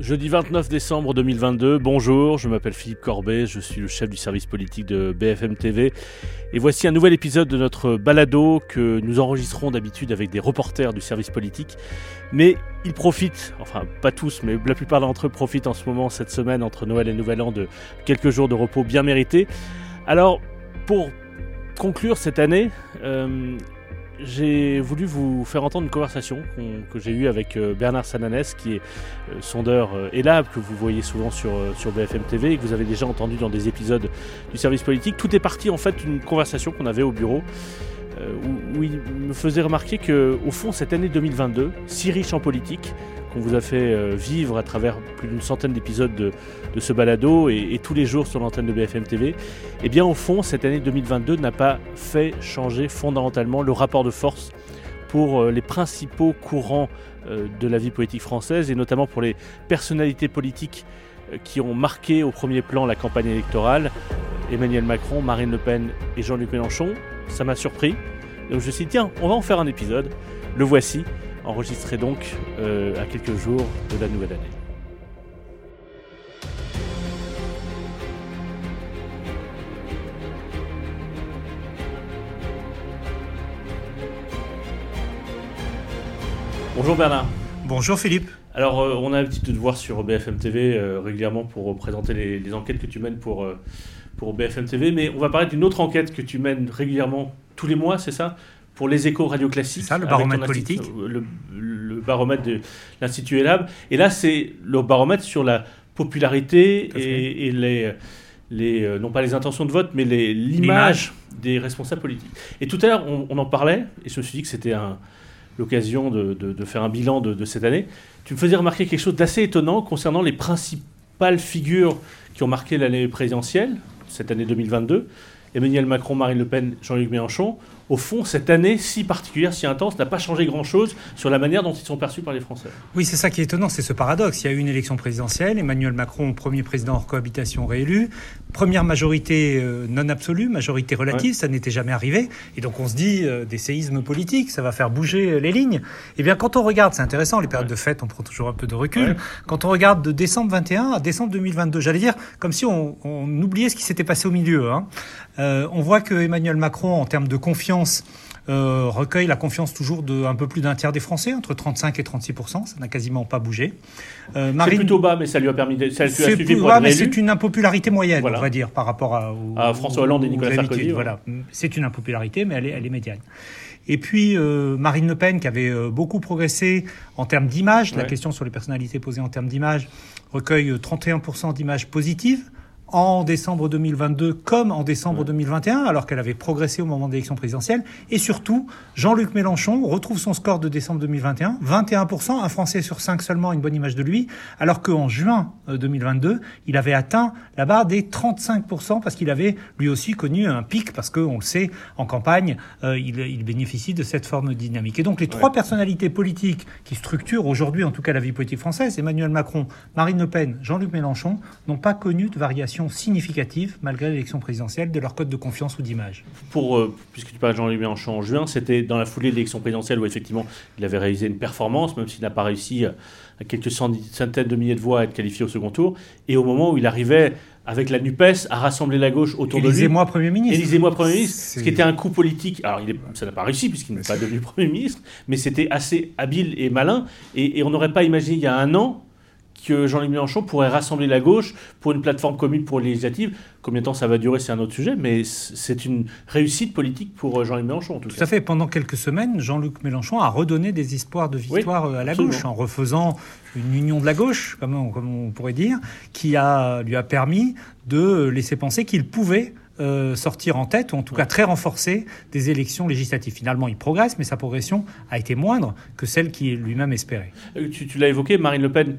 Jeudi 29 décembre 2022, bonjour, je m'appelle Philippe Corbet, je suis le chef du service politique de BFM TV et voici un nouvel épisode de notre balado que nous enregistrons d'habitude avec des reporters du service politique. Mais ils profitent, enfin pas tous, mais la plupart d'entre eux profitent en ce moment, cette semaine entre Noël et Nouvel An, de quelques jours de repos bien mérités. Alors, pour conclure cette année, euh, j'ai voulu vous faire entendre une conversation que j'ai eue avec euh, Bernard Sananès, qui est euh, sondeur euh, ELAB, que vous voyez souvent sur, sur BFM TV et que vous avez déjà entendu dans des épisodes du service politique. Tout est parti en fait d'une conversation qu'on avait au bureau. Où, où, il me faisait remarquer que, au fond, cette année 2022, si riche en politique, qu'on vous a fait euh, vivre à travers plus d'une centaine d'épisodes de, ce balado et, tous les jours sur l'antenne de BFM TV, eh bien au fond, cette année 2022 n'a pas fait changer fondamentalement le rapport de force pour euh, les principaux courants euh, de la vie politique française et notamment pour les personnalités politiques qui ont marqué au premier plan la campagne électorale, Emmanuel Macron, Marine Le Pen et Jean-Luc Mélenchon. Ça m'a surpris. Donc je me suis dit, tiens, on va en faire un épisode. Le voici enregistré donc euh, à quelques jours de la nouvelle année. Bonjour Bernard. Bonjour Philippe. Alors, euh, on a l'habitude de te voir sur BFM TV euh, régulièrement pour présenter les, enquêtes que tu mènes pour, pour BFM TV, mais on va parler d'une autre enquête que tu mènes régulièrement tous les mois, c'est ça pour les échos radio classiques. ça, le baromètre politique. Le, baromètre de l'Institut ELAB. Et là, c'est le baromètre sur la popularité et, les, les, euh, non pas les intentions de vote, mais l'image des responsables politiques. Et tout à l'heure, on, en parlait, et je me suis dit que c'était l'occasion de, de, faire un bilan de, de, cette année. Tu me faisais remarquer quelque chose d'assez étonnant concernant les principales figures qui ont marqué l'année présidentielle, cette année 2022. Emmanuel Macron, Marine Le Pen, Jean-Luc Mélenchon au fond, cette année si particulière, si intense, n'a pas changé grand-chose sur la manière dont ils sont perçus par les Français. Oui, c'est ça qui est étonnant, c'est ce paradoxe. Il y a eu une élection présidentielle, Emmanuel Macron, premier président hors cohabitation réélu, première majorité euh, non absolue, majorité relative, ça n'était jamais arrivé. Et donc on se dit, euh, des séismes politiques, ça va faire bouger euh, les lignes. Eh bien, quand on regarde, c'est intéressant, les périodes de fête, on prend toujours un peu de recul. Quand on regarde de décembre 21 à décembre 2022, j'allais dire, comme si on, oubliait ce qui s'était passé au milieu. Hein. On voit que Emmanuel Macron, en termes de confiance, euh, recueille la confiance toujours de un peu plus d'un tiers des Français, entre 35 et 36% Ça n'a quasiment pas bougé. Euh, C'est plutôt bas, mais ça lui a permis. De, ça c'est plus bas, mais c'est une impopularité moyenne, on va dire, par rapport à, François Hollande et Nicolas Sarkozy. Voilà, c'est une impopularité, mais elle est, elle est médiane. Et puis euh, Marine Le Pen, qui avait euh, beaucoup progressé en termes d'image, la question sur les personnalités posées en termes d'image, recueille 31% d'images positives en décembre 2022 comme en décembre 2021, alors qu'elle avait progressé au moment de l'élection présidentielle. Et surtout, Jean-Luc Mélenchon retrouve son score de décembre 2021, 21%, un Français sur cinq seulement une bonne image de lui, alors qu'en juin 2022, euh, il avait atteint la barre des 35%, parce qu'il avait lui aussi connu un pic, parce qu'on le sait, en campagne, euh, il, bénéficie de cette forme dynamique. Et donc les trois personnalités politiques qui structurent aujourd'hui, en tout cas, la vie politique française, Emmanuel Macron, Marine Le Pen, Jean-Luc Mélenchon, n'ont pas connu de variation significative, malgré l'élection présidentielle, de leur code de confiance ou d'image. Pour, euh, puisque tu parles de Jean-Luc Mélenchon en juin, c'était dans la foulée de l'élection présidentielle où effectivement il avait réalisé une performance, même s'il n'a pas réussi à quelques centaines de milliers de voix à être qualifié au second tour, et au moment où il arrivait avec la NUPES à rassembler la gauche autour de lui. Élisez-moi Premier ministre. Élisez-moi Premier ministre, ce qui était un coup politique. Alors, il ça n'a pas réussi puisqu'il n'est pas devenu Premier ministre, mais c'était assez habile et malin. Et, et on n'aurait pas imaginé il y a un an que Jean-Luc Mélenchon pourrait rassembler la gauche pour une plateforme commune pour les législatives. Combien de temps ça va durer, c'est un autre sujet, mais c'est une réussite politique pour euh, Jean-Luc Mélenchon. En tout, tout à fait. Pendant quelques semaines, Jean-Luc Mélenchon a redonné des espoirs de victoire euh, à la gauche en refaisant une union de la gauche, comme on, comme on pourrait dire, qui a, lui a permis de laisser penser qu'il pouvait euh, sortir en tête, ou en tout cas très renforcé, des élections législatives. Finalement, il progresse, mais sa progression a été moindre que celle qu'il lui-même espérait. Tu, tu l'as évoqué, Marine Le Pen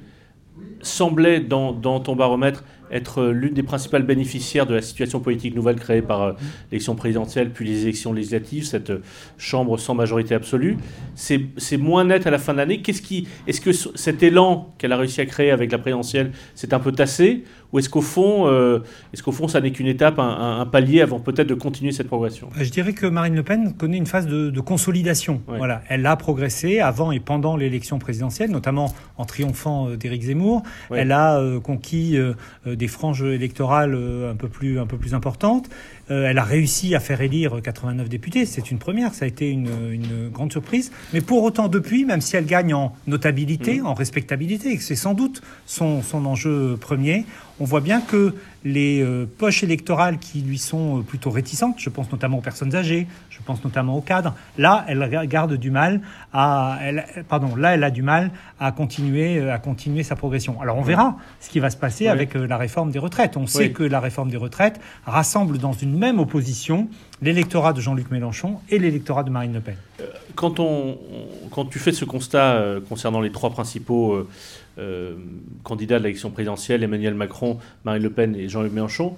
semblait dans, ton baromètre être l'une des principales bénéficiaires de la situation politique nouvelle créée par l'élection présidentielle puis les élections législatives, cette chambre sans majorité absolue. C'est moins net à la fin de l'année. Qu'est-ce qui, est-ce que cet élan qu'elle a réussi à créer avec la présidentielle s'est un peu tassé? Ou est-ce qu'au fond, euh, est-ce qu'au fond, ça n'est qu'une étape, un, palier avant peut-être de continuer cette progression? Je dirais que Marine Le Pen connaît une phase de, consolidation. Voilà, elle a progressé avant et pendant l'élection présidentielle, notamment en triomphant euh, d'Éric Zemmour. Elle a euh, conquis des franges électorales un peu plus, un peu plus importantes. Elle a réussi à faire élire 89 députés. C'est une première, ça a été une, grande surprise. Mais pour autant, depuis, même si elle gagne en notabilité, mmh. en respectabilité, et que c'est sans doute son, son enjeu premier, on voit bien que les euh, poches électorales qui lui sont euh, plutôt réticentes, je pense notamment aux personnes âgées, je pense notamment aux cadres, là, elle garde du mal à, pardon, là, elle a du mal à continuer, euh, à continuer sa progression. Alors, on verra ce qui va se passer avec la réforme des retraites. On sait que la réforme des retraites rassemble dans une même opposition l'électorat de Jean-Luc Mélenchon et l'électorat de Marine Le Pen. Quand, on, quand tu fais ce constat concernant les trois principaux euh, candidats de l'élection présidentielle, Emmanuel Macron, Marine Le Pen et Jean-Luc Mélenchon,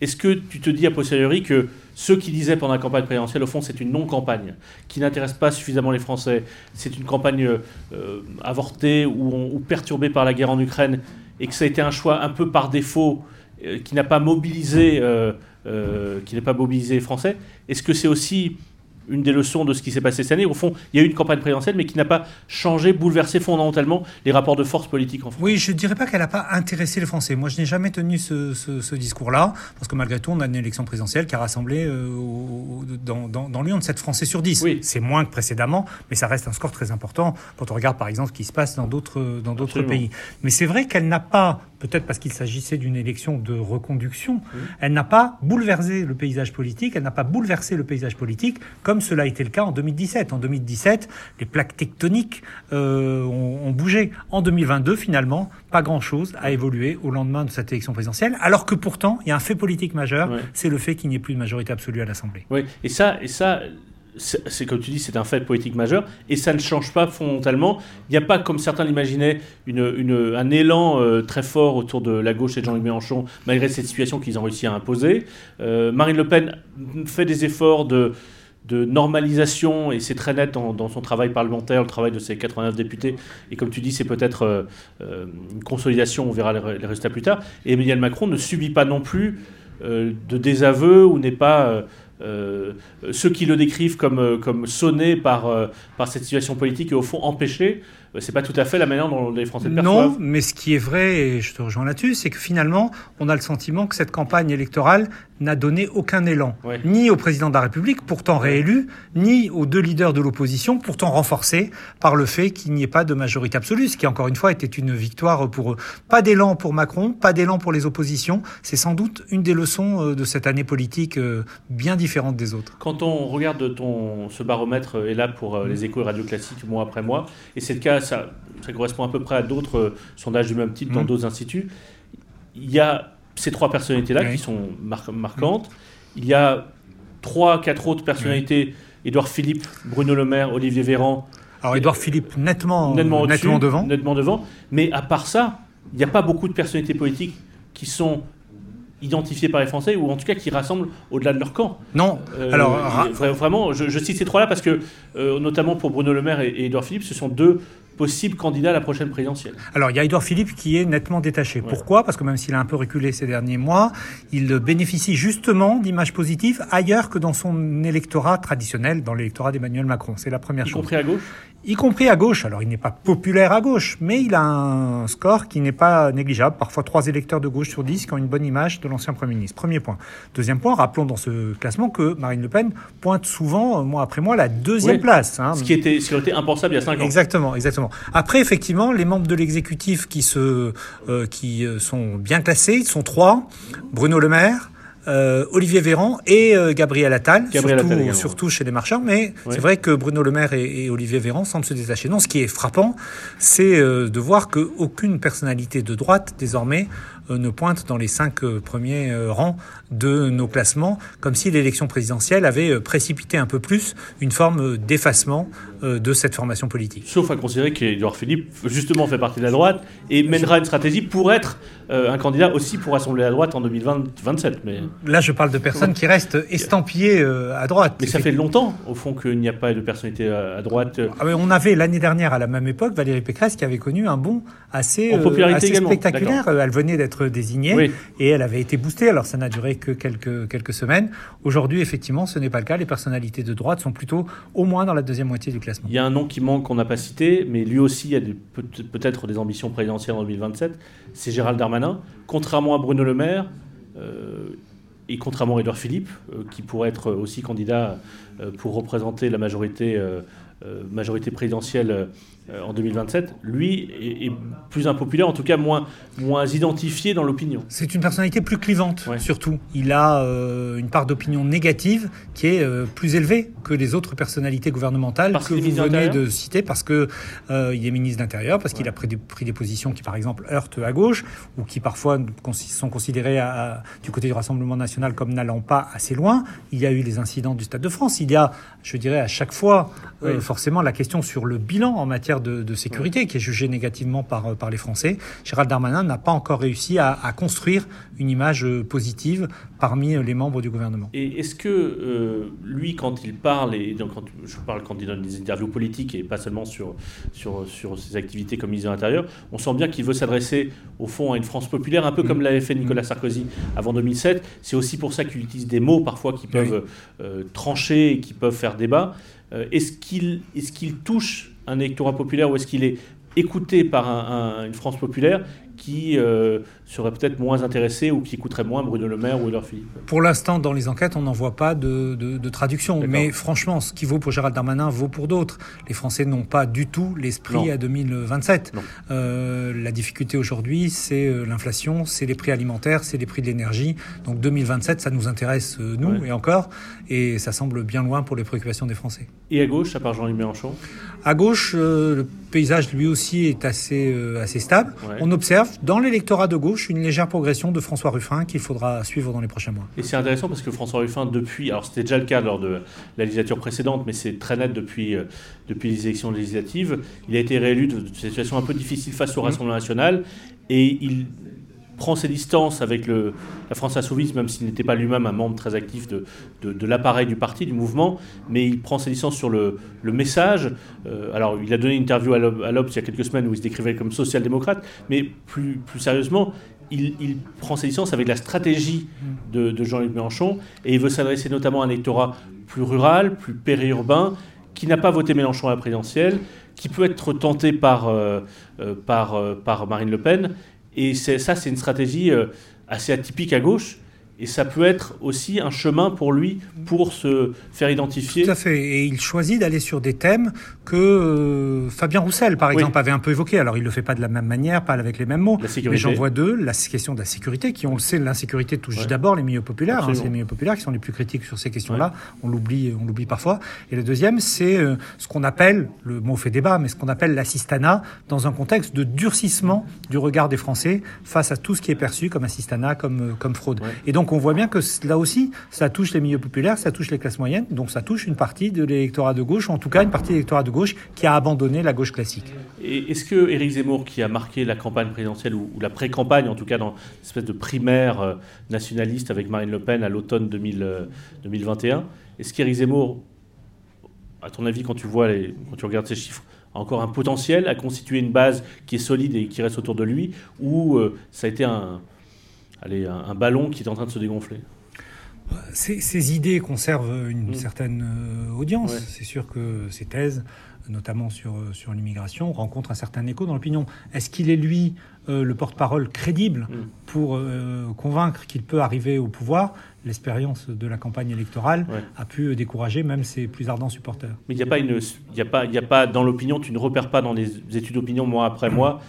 est-ce que tu te dis a posteriori que ceux qui disaient pendant la campagne présidentielle, au fond, c'est une non-campagne qui n'intéresse pas suffisamment les Français, c'est une campagne euh, avortée ou, perturbée par la guerre en Ukraine, et que ça a été un choix un peu par défaut euh, qui n'a pas mobilisé, qui n'a pas mobilisé Français. Est-ce que c'est aussi une des leçons de ce qui s'est passé cette année. Au fond, il y a eu une campagne présidentielle, mais qui n'a pas changé, bouleversé fondamentalement les rapports de force politiques en France. Oui, je ne dirais pas qu'elle n'a pas intéressé les Français. Moi, je n'ai jamais tenu ce, discours-là, parce que malgré tout, on a une élection présidentielle qui a rassemblé euh, dans, dans, dans Lyon de 7 Français sur 10. Oui. C'est moins que précédemment, mais ça reste un score très important quand on regarde, par exemple, ce qui se passe dans d'autres dans d'autres pays. Mais c'est vrai qu'elle n'a pas peut-être parce qu'il s'agissait d'une élection de reconduction, elle n'a pas bouleversé le paysage politique, elle n'a pas bouleversé le paysage politique comme cela a été le cas en 2017. En 2017, les plaques tectoniques euh, ont, bougé. En 2022, finalement, pas grand-chose a évolué au lendemain de cette élection présidentielle, alors que pourtant, il y a un fait politique majeur, c'est le fait qu'il n'y ait plus de majorité absolue à l'Assemblée. Oui, et ça, et ça c'est comme tu dis, c'est un fait politique majeur, et ça ne change pas fondamentalement. Il n'y a pas, comme certains l'imaginaient, une, un élan euh, très fort autour de la gauche et de Jean-Luc Mélenchon, malgré cette situation qu'ils ont réussi à imposer. Euh, Marine Le Pen fait des efforts de, de normalisation, et c'est très net dans, son travail parlementaire, le travail de ses 89 députés, et comme tu dis, c'est peut-être euh, une consolidation, on verra les, résultats plus tard. Et Emmanuel Macron ne subit pas non plus de désaveu ou n'est pas euh, ceux qui le décrivent comme, euh, sonné euh, par cette situation politique et au fond empêché, c'est pas tout à fait la manière dont les Français le perçoivent. Non, mais ce qui est vrai, et je te rejoins là-dessus, c'est que finalement, on a le sentiment que cette campagne électorale n'a donné aucun élan, ni au président de la République, pourtant réélu, ni aux deux leaders de l'opposition, pourtant renforcés par le fait qu'il n'y ait pas de majorité absolue, ce qui encore une fois était une victoire pour eux. Pas d'élan pour Macron, pas d'élan pour les oppositions. C'est sans doute une des leçons euh, de cette année politique euh, bien différente des autres. Quand on regarde ton, ce baromètre euh, est là pour les échos et radio classiques mois après mois, et c'est le cas, ça, ça correspond à peu près à d'autres sondages du même type dans mmh. d'autres instituts. Il y a ces trois personnalités-là qui sont marquantes. Il y a trois, quatre autres personnalités Édouard Philippe, Bruno Le Maire, Olivier Véran. Alors Édouard Philippe nettement, nettement, devant. Nettement devant. Mais à part ça, il n'y a pas beaucoup de personnalités politiques qui sont identifiées par les Français ou en tout cas qui rassemblent au-delà de leur camp. Non. Euh, Alors vraiment, je, cite ces trois-là parce que euh, notamment pour Bruno Le Maire et, et Édouard Philippe, ce sont deux possible candidat à la prochaine présidentielle. Alors, il y a Edouard Philippe qui est nettement détaché. Pourquoi? Parce que même s'il a un peu reculé ces derniers mois, il bénéficie justement d'images positives ailleurs que dans son électorat traditionnel, dans l'électorat d'Emmanuel Macron. C'est la première chose. Y compris à gauche? Y compris à gauche. Alors, il n'est pas populaire à gauche, mais il a un score qui n'est pas négligeable. Parfois, trois électeurs de gauche sur dix qui ont une bonne image de l'ancien Premier ministre. Premier point. Deuxième point, rappelons dans ce classement que Marine Le Pen pointe souvent, euh, mois après mois, la deuxième place. Hein. Ce, qui était, ce qui aurait été impensable il y a cinq ans. Exactement, exactement. Après, effectivement, les membres de l'exécutif qui, se, euh, qui euh, sont bien classés, sont trois. Bruno Le Maire, euh, Olivier Véran et euh, Gabriel Attal, surtout, chez les marchands. Mais c'est vrai que Bruno Le Maire et, Olivier Véran semblent se détacher. Non, ce qui est frappant, c'est euh, de voir qu'aucune personnalité de droite, désormais, ne pointe dans les cinq premiers rangs de nos classements, comme si l'élection présidentielle avait précipité un peu plus une forme d'effacement de cette formation politique. Sauf à considérer qu'Edouard Philippe, justement, fait partie de la droite et mènera une stratégie pour être un candidat aussi pour rassembler la droite en 2027. Mais... Là, je parle de personnes qui restent estampillées à droite. Mais ça fait longtemps, au fond, qu'il n'y a pas de personnalité à droite. Ah, on avait l'année dernière, à la même époque, Valérie Pécresse qui avait connu un bond assez, assez spectaculaire. Elle venait d'être désignée et elle avait été boostée. Alors, ça n'a duré que quelques, quelques semaines. Aujourd'hui, effectivement, ce n'est pas le cas. Les personnalités de droite sont plutôt au moins dans la deuxième moitié du classement. Il y a un nom qui manque qu'on n'a pas cité, mais lui aussi a peut-être des ambitions présidentielles en 2027. C'est Gérald Darmanin. Contrairement à Bruno Le Maire, euh, et contrairement à Edouard Philippe, euh, qui pourrait être aussi candidat euh, pour représenter la majorité, majorité présidentielle euh, en 2027, lui est, plus impopulaire, en tout cas moins, moins identifié dans l'opinion. C'est une personnalité plus clivante, surtout. Il a euh, une part d'opinion négative qui est euh, plus élevée que les autres personnalités gouvernementales que vous venez de citer, parce qu'il il est ministre d'Intérieur, parce qu'il a pris des, pris des, positions qui, par exemple, heurtent à gauche, ou qui parfois sont considérées à, du côté du Rassemblement national comme n'allant pas assez loin. Il y a eu les incidents du Stade de France. Il y a, je dirais, à chaque fois, forcément, la question sur le bilan en matière de, sécurité qui est jugé négativement par, par les Français. Gérald Darmanin n'a pas encore réussi à, construire une image euh, positive parmi les membres du gouvernement. Et est-ce que euh, lui, quand il parle, et donc quand je parle quand il donne des interviews politiques et pas seulement sur, sur, sur ses activités comme ministre de l'Intérieur, on sent bien qu'il veut s'adresser au fond à une France populaire, un peu comme mm. l'avait fait Nicolas Sarkozy avant 2007. C'est aussi pour ça qu'il utilise des mots parfois qui peuvent euh, trancher et qui peuvent faire débat. Est-ce qu'il est touche un électorat populaire ou est-ce qu'il est écouté par une France populaire qui euh, serait peut-être moins intéressé ou qui écouterait moins Bruno Le Maire ou Edouard Philippe Pour l'instant, dans les enquêtes, on n'en voit pas de, traduction. Mais franchement, ce qui vaut pour Gérald Darmanin vaut pour d'autres. Les Français n'ont pas du tout l'esprit à 2027. Euh, la difficulté aujourd'hui, c'est euh, l'inflation, c'est les prix alimentaires, c'est les prix de l'énergie. Donc 2027, ça nous intéresse, nous, et encore. Et ça semble bien loin pour les préoccupations des Français. Et à gauche, à part Jean-Luc Mélenchon? À gauche, le paysage, lui aussi, est assez, assez stable. On observe dans l'électorat de gauche une légère progression de François Ruffin qu'il faudra suivre dans les prochains mois. Et c'est intéressant parce que François Ruffin, depuis, alors c'était déjà le cas lors de la législature précédente, mais c'est très net depuis, euh, les élections législatives, il a été réélu de, de situation un peu difficile face au. Rassemblement national et il prend ses distances avec le, la France Insoumise, même s'il n'était pas lui-même un membre très actif de, de, l'appareil du parti, du mouvement, mais il prend ses distances sur le, le message. Euh, alors, il a donné une interview à l'Obs il y a quelques semaines où il se décrivait comme social-démocrate, mais plus, plus sérieusement, il, prend ses distances avec la stratégie de, Jean-Luc Mélenchon, et il veut s'adresser notamment à un électorat plus rural, plus périurbain, qui n'a pas voté Mélenchon à la présidentielle, qui peut être tenté par, euh, euh, par Marine Le Pen, et ça, c'est une stratégie euh, assez atypique à gauche. Et ça peut être aussi un chemin pour lui pour se faire identifier. Tout à fait. Et il choisit d'aller sur des thèmes que euh, Fabien Roussel, par exemple, avait un peu évoqué. Alors, il ne le fait pas de la même manière, pas avec les mêmes mots. Mais j'en vois deux. La question de la sécurité, qui, on le sait, l'insécurité touche d'abord les milieux populaires. Hein, c'est les milieux populaires qui sont les plus critiques sur ces questions-là. On l'oublie, on l'oublie parfois. Et le deuxième, c'est euh, ce qu'on appelle, le mot fait débat, mais ce qu'on appelle l'assistanat dans un contexte de durcissement du regard des Français face à tout ce qui est perçu comme assistanat, comme, euh, comme fraude. Et donc, on voit bien que là aussi, ça touche les milieux populaires, ça touche les classes moyennes, donc ça touche une partie de l'électorat de gauche, ou en tout cas une partie de l'électorat de gauche qui a abandonné la gauche classique. Est-ce que Éric Zemmour, qui a marqué la campagne présidentielle, ou, la pré-campagne, en tout cas dans une espèce de primaire euh, nationaliste avec Marine Le Pen à l'automne 2021, euh, est-ce qu'Éric Zemmour, à ton avis, quand tu vois quand tu regardes ces chiffres, a encore un potentiel à constituer une base qui est solide et qui reste autour de lui, ou euh, ça a été un, allez, un, ballon qui est en train de se dégonfler ces, idées conservent une mm. certaine euh, audience. C'est sûr que ces thèses, notamment sur, euh, sur l'immigration, rencontrent un certain écho dans l'opinion. Est-ce qu'il est, lui, euh, le porte-parole crédible mm. pour convaincre qu'il peut arriver au pouvoir? L'expérience de la campagne électorale a pu décourager même ses plus ardents supporters. Mais il n'y a, pas une, y a, pas, y a pas dans l'opinion, tu ne repères pas dans les études d'opinion mois après mois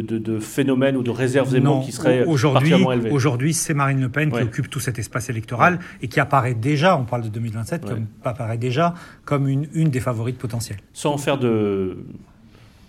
de, phénomènes ou de réserves éléments qui seraient particulièrement élevés. Aujourd'hui, c'est Marine Le Pen qui occupe tout cet espace électoral et qui apparaît déjà, on parle de 2027, comme, apparaît déjà comme une, une des favorites potentielles. Sans faire de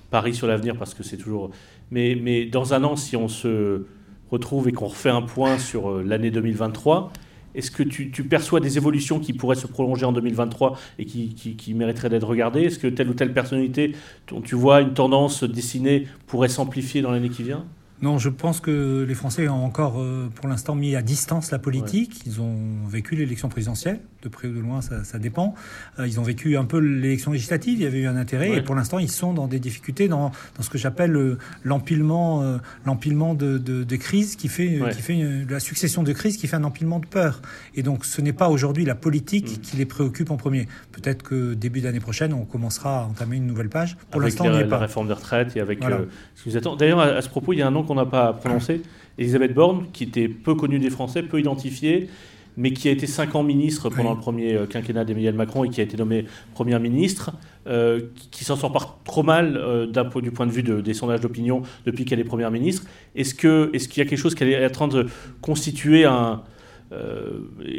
paris sur l'avenir, parce que c'est toujours... Mais, mais dans un an, si on se retrouve et qu'on refait un point sur euh, l'année 2023, Est-ce que tu, perçois des évolutions qui pourraient se prolonger en 2023 et qui, qui mériteraient d'être regardées? Est-ce que telle ou telle personnalité dont tu vois une tendance dessinée pourrait s'amplifier dans l'année qui vient? Non, je pense que les Français ont encore, euh, pour l'instant, mis à distance la politique. Ils ont vécu l'élection présidentielle, de près ou de loin, ça, dépend. Euh, ils ont vécu un peu l'élection législative, il y avait eu un intérêt, et pour l'instant, ils sont dans des difficultés, dans, dans ce que j'appelle euh, l'empilement, l'empilement de, de, crises qui fait, qui fait la succession de crises qui fait un empilement de peur. Et donc, ce n'est pas aujourd'hui la politique mm. qui les préoccupe en premier. Peut-être que début d'année prochaine, on commencera à entamer une nouvelle page. Pour l'instant, on n'y est pas. La réforme des retraites et avec. D'ailleurs, à, à ce propos, il y a un nom n'a pas prononcé. Elisabeth Borne, qui était peu connue des Français, peu identifiée, mais qui a été cinq ans ministre pendant le premier euh, quinquennat d'Emmanuel Macron et qui a été nommée première ministre, euh, qui s'en sort pas trop mal euh, du point de vue des sondages d'opinion depuis qu'elle est première ministre. Est-ce qu'il est qu'il y a quelque chose qui est en train de constituer un,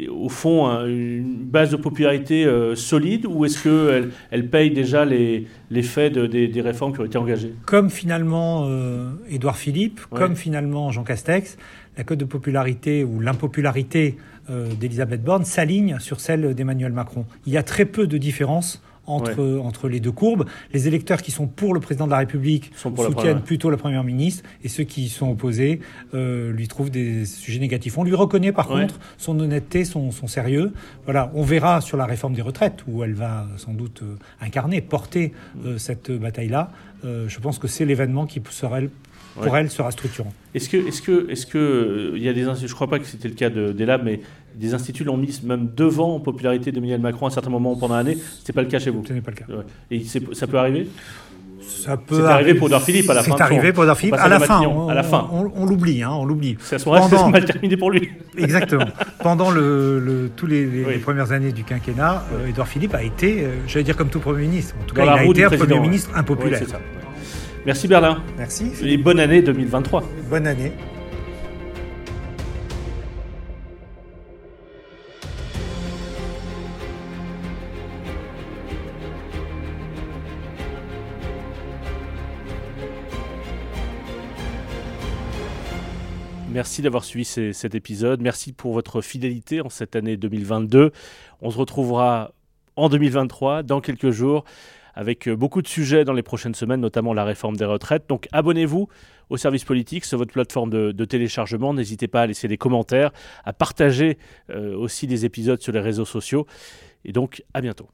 au fond une base de popularité euh, solide ou est-ce qu'elle elle paye déjà les, les faits des, réformes qui ont été engagées? Comme finalement euh, Édouard Philippe, comme finalement Jean Castex, la cote de popularité ou l'impopularité d'Elisabeth Borne s'aligne sur celle d'Emmanuel Macron. Il y a très peu de différence entre, entre les deux courbes. Les électeurs qui sont pour le président de la République soutiennent plutôt la première ministre et ceux qui sont opposés euh, lui trouvent des sujets négatifs. On lui reconnaît par contre son honnêteté, son, son, sérieux. Voilà, on verra sur la réforme des retraites où elle va sans doute euh, incarner, porter euh, cette bataille-là. je pense que c'est l'événement qui serait pour elle sera structurant. Est-ce que, est-ce que, est-ce que, il y a des, je crois pas que c'était le cas de, d'Elab, mais des instituts l'ont mis même devant en popularité d'Emmanuel Macron à un certain moment pendant l'année. Ce n'est pas le cas chez vous? Ce n'est pas le cas. Et ça peut arriver? Ça peut c'est arrivé pour Philippe à la fin. C'est arrivé pour Philippe à la fin. On, à la fin. On, l'oublie, hein, on l'oublie. C'est à ce moment-là Pendant... mal terminé pour lui. Exactement. Pendant le, le tous les, les, premières années du quinquennat, euh, Édouard Philippe a été, euh, j'allais dire comme tout Premier ministre, en tout cas, il a été un Premier ministre impopulaire. ça. Merci Berlin. Merci. Et bonne année 2023. Bonne année. Merci d'avoir suivi cet épisode. Merci pour votre fidélité en cette année 2022. On se retrouvera en 2023, dans quelques jours avec euh, beaucoup de sujets dans les prochaines semaines, notamment la réforme des retraites. Donc abonnez-vous au service politique sur votre plateforme de, téléchargement. N'hésitez pas à laisser des commentaires, à partager euh, aussi des épisodes sur les réseaux sociaux. Et donc à bientôt.